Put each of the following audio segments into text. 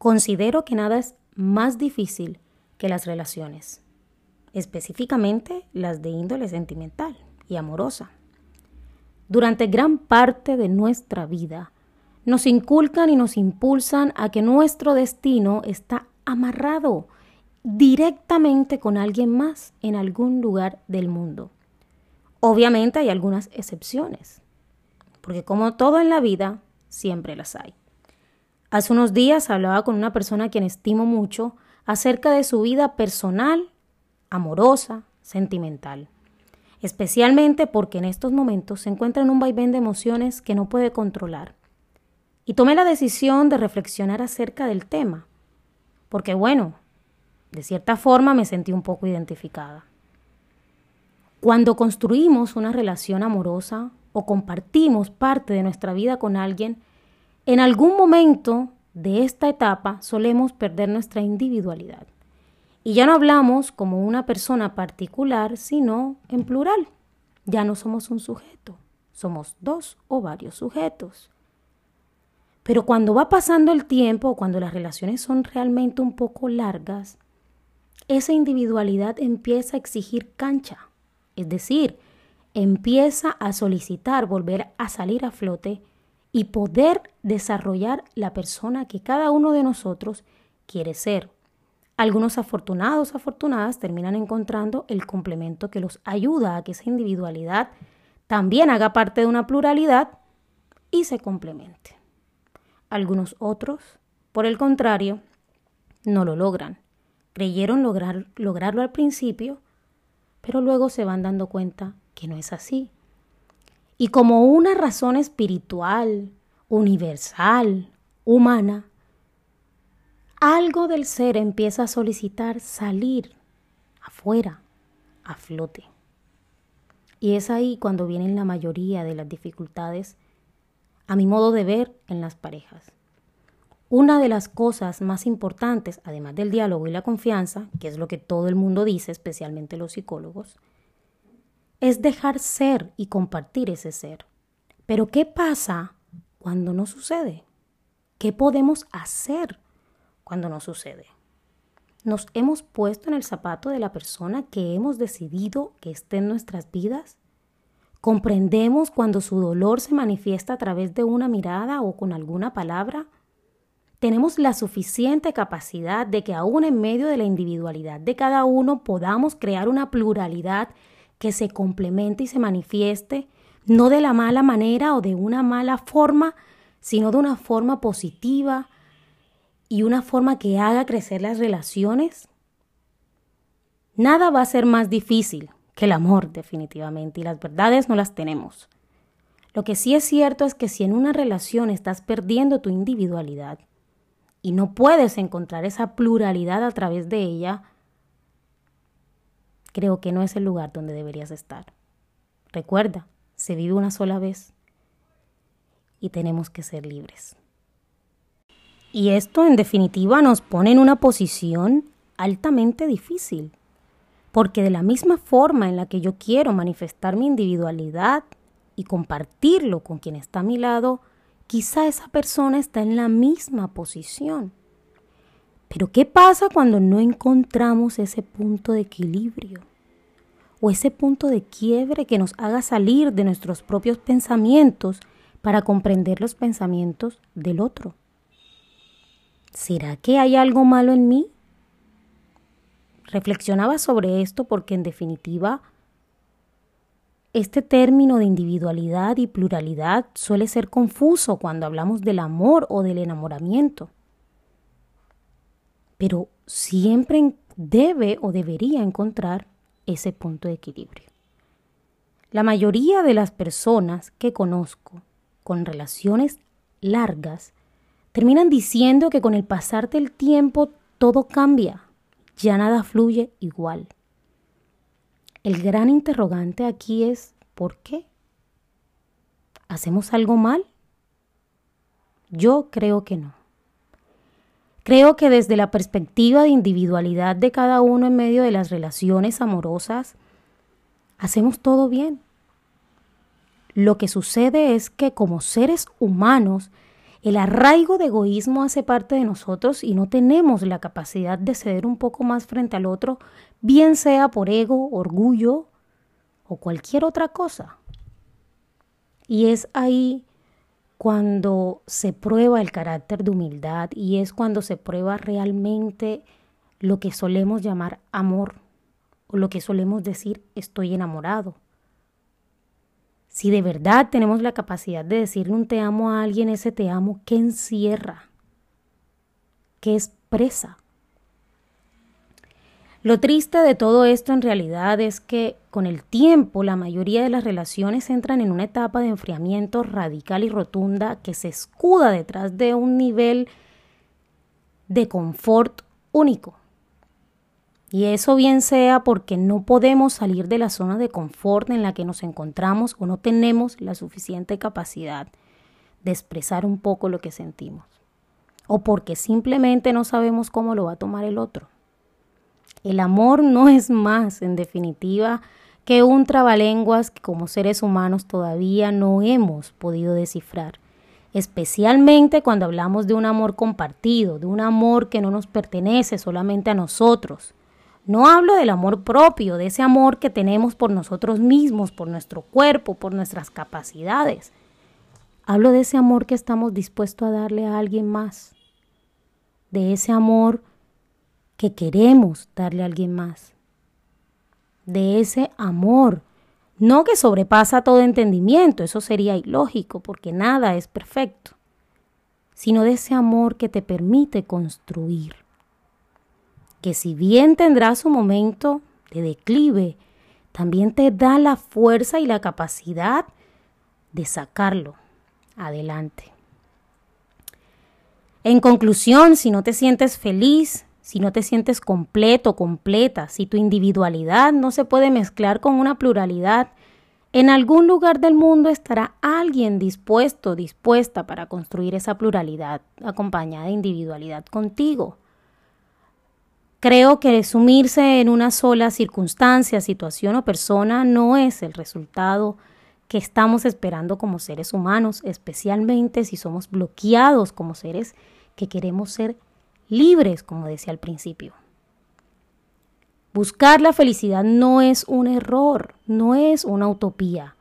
Considero que nada es más difícil que las relaciones, específicamente las de índole sentimental y amorosa. Durante gran parte de nuestra vida, nos inculcan y nos impulsan a que nuestro destino está amarrado directamente con alguien más en algún lugar del mundo. Obviamente hay algunas excepciones, porque como todo en la vida, siempre las hay. Hace unos días hablaba con una persona a quien estimo mucho acerca de su vida personal, amorosa, sentimental, especialmente porque en estos momentos se encuentra en un vaivén de emociones que no puede controlar. Y tomé la decisión de reflexionar acerca del tema, porque bueno, de cierta forma me sentí un poco identificada. Cuando construimos una relación amorosa o compartimos parte de nuestra vida con alguien, en algún momento de esta etapa solemos perder nuestra individualidad. Y ya no hablamos como una persona particular, sino en plural. Ya no somos un sujeto, somos dos o varios sujetos. Pero cuando va pasando el tiempo, cuando las relaciones son realmente un poco largas, esa individualidad empieza a exigir cancha es decir, empieza a solicitar volver a salir a flote y poder desarrollar la persona que cada uno de nosotros quiere ser. Algunos afortunados, afortunadas, terminan encontrando el complemento que los ayuda a que esa individualidad también haga parte de una pluralidad y se complemente. Algunos otros, por el contrario, no lo logran. Creyeron lograr, lograrlo al principio, pero luego se van dando cuenta que no es así. Y como una razón espiritual, universal, humana, algo del ser empieza a solicitar salir afuera, a flote. Y es ahí cuando vienen la mayoría de las dificultades, a mi modo de ver, en las parejas. Una de las cosas más importantes, además del diálogo y la confianza, que es lo que todo el mundo dice, especialmente los psicólogos, es dejar ser y compartir ese ser. Pero ¿qué pasa cuando no sucede? ¿Qué podemos hacer cuando no sucede? ¿Nos hemos puesto en el zapato de la persona que hemos decidido que esté en nuestras vidas? ¿Comprendemos cuando su dolor se manifiesta a través de una mirada o con alguna palabra? tenemos la suficiente capacidad de que aún en medio de la individualidad de cada uno podamos crear una pluralidad que se complemente y se manifieste, no de la mala manera o de una mala forma, sino de una forma positiva y una forma que haga crecer las relaciones? Nada va a ser más difícil que el amor, definitivamente, y las verdades no las tenemos. Lo que sí es cierto es que si en una relación estás perdiendo tu individualidad, y no puedes encontrar esa pluralidad a través de ella, creo que no es el lugar donde deberías estar. Recuerda, se vive una sola vez y tenemos que ser libres. Y esto en definitiva nos pone en una posición altamente difícil, porque de la misma forma en la que yo quiero manifestar mi individualidad y compartirlo con quien está a mi lado, quizá esa persona está en la misma posición. Pero ¿qué pasa cuando no encontramos ese punto de equilibrio? O ese punto de quiebre que nos haga salir de nuestros propios pensamientos para comprender los pensamientos del otro. ¿Será que hay algo malo en mí? Reflexionaba sobre esto porque en definitiva este término de individualidad y pluralidad suele ser confuso cuando hablamos del amor o del enamoramiento, pero siempre debe o debería encontrar ese punto de equilibrio. La mayoría de las personas que conozco con relaciones largas terminan diciendo que con el pasar del tiempo todo cambia, ya nada fluye igual. El gran interrogante aquí es ¿por qué? ¿Hacemos algo mal? Yo creo que no. Creo que desde la perspectiva de individualidad de cada uno en medio de las relaciones amorosas, hacemos todo bien. Lo que sucede es que como seres humanos El arraigo de egoísmo hace parte de nosotros y no tenemos la capacidad de ceder un poco más frente al otro, bien sea por ego, orgullo o cualquier otra cosa. Y es ahí cuando se prueba el carácter de humildad y es cuando se prueba realmente lo que solemos llamar amor o lo que solemos decir estoy enamorado. Si de verdad tenemos la capacidad de decirle un te amo a alguien, ese te amo, ¿qué encierra? ¿Qué expresa? Lo triste de todo esto en realidad es que con el tiempo la mayoría de las relaciones entran en una etapa de enfriamiento radical y rotunda que se escuda detrás de un nivel de confort único. Y eso bien sea porque no podemos salir de la zona de confort en la que nos encontramos o no tenemos la suficiente capacidad de expresar un poco lo que sentimos. O porque simplemente no sabemos cómo lo va a tomar el otro. El amor no es más, en definitiva, que un trabalenguas que como seres humanos todavía no hemos podido descifrar, especialmente cuando hablamos de un amor compartido, de un amor que no nos pertenece solamente a nosotros, no hablo del amor propio, de ese amor que tenemos por nosotros mismos, por nuestro cuerpo, por nuestras capacidades. Hablo de ese amor que estamos dispuestos a darle a alguien más. De ese amor que queremos darle a alguien más. De ese amor, no que sobrepasa todo entendimiento, eso sería ilógico porque nada es perfecto, sino de ese amor que te permite construir que si bien tendrá su momento de declive, también te da la fuerza y la capacidad de sacarlo adelante. En conclusión, si no te sientes feliz, si no te sientes completo, completa, si tu individualidad no se puede mezclar con una pluralidad, en algún lugar del mundo estará alguien dispuesto, dispuesta para construir esa pluralidad acompañada de individualidad contigo. Creo que sumirse en una sola circunstancia, situación o persona no es el resultado que estamos esperando como seres humanos, especialmente si somos bloqueados como seres que queremos ser libres, como decía al principio. Buscar la felicidad no es un error, no es una utopía.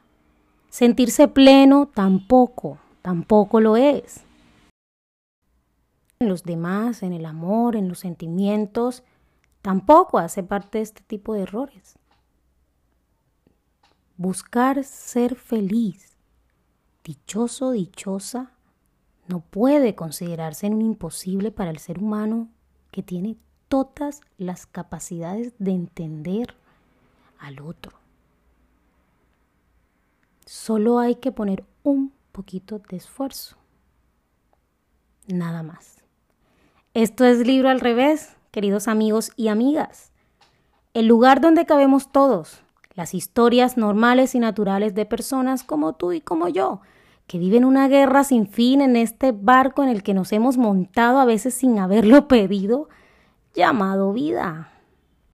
Sentirse pleno tampoco, tampoco lo es en los demás, en el amor, en los sentimientos, tampoco hace parte de este tipo de errores. Buscar ser feliz, dichoso, dichosa, no puede considerarse un imposible para el ser humano que tiene todas las capacidades de entender al otro. Solo hay que poner un poquito de esfuerzo. Nada más. Esto es Libro al revés, queridos amigos y amigas. El lugar donde cabemos todos, las historias normales y naturales de personas como tú y como yo, que viven una guerra sin fin en este barco en el que nos hemos montado a veces sin haberlo pedido, llamado vida.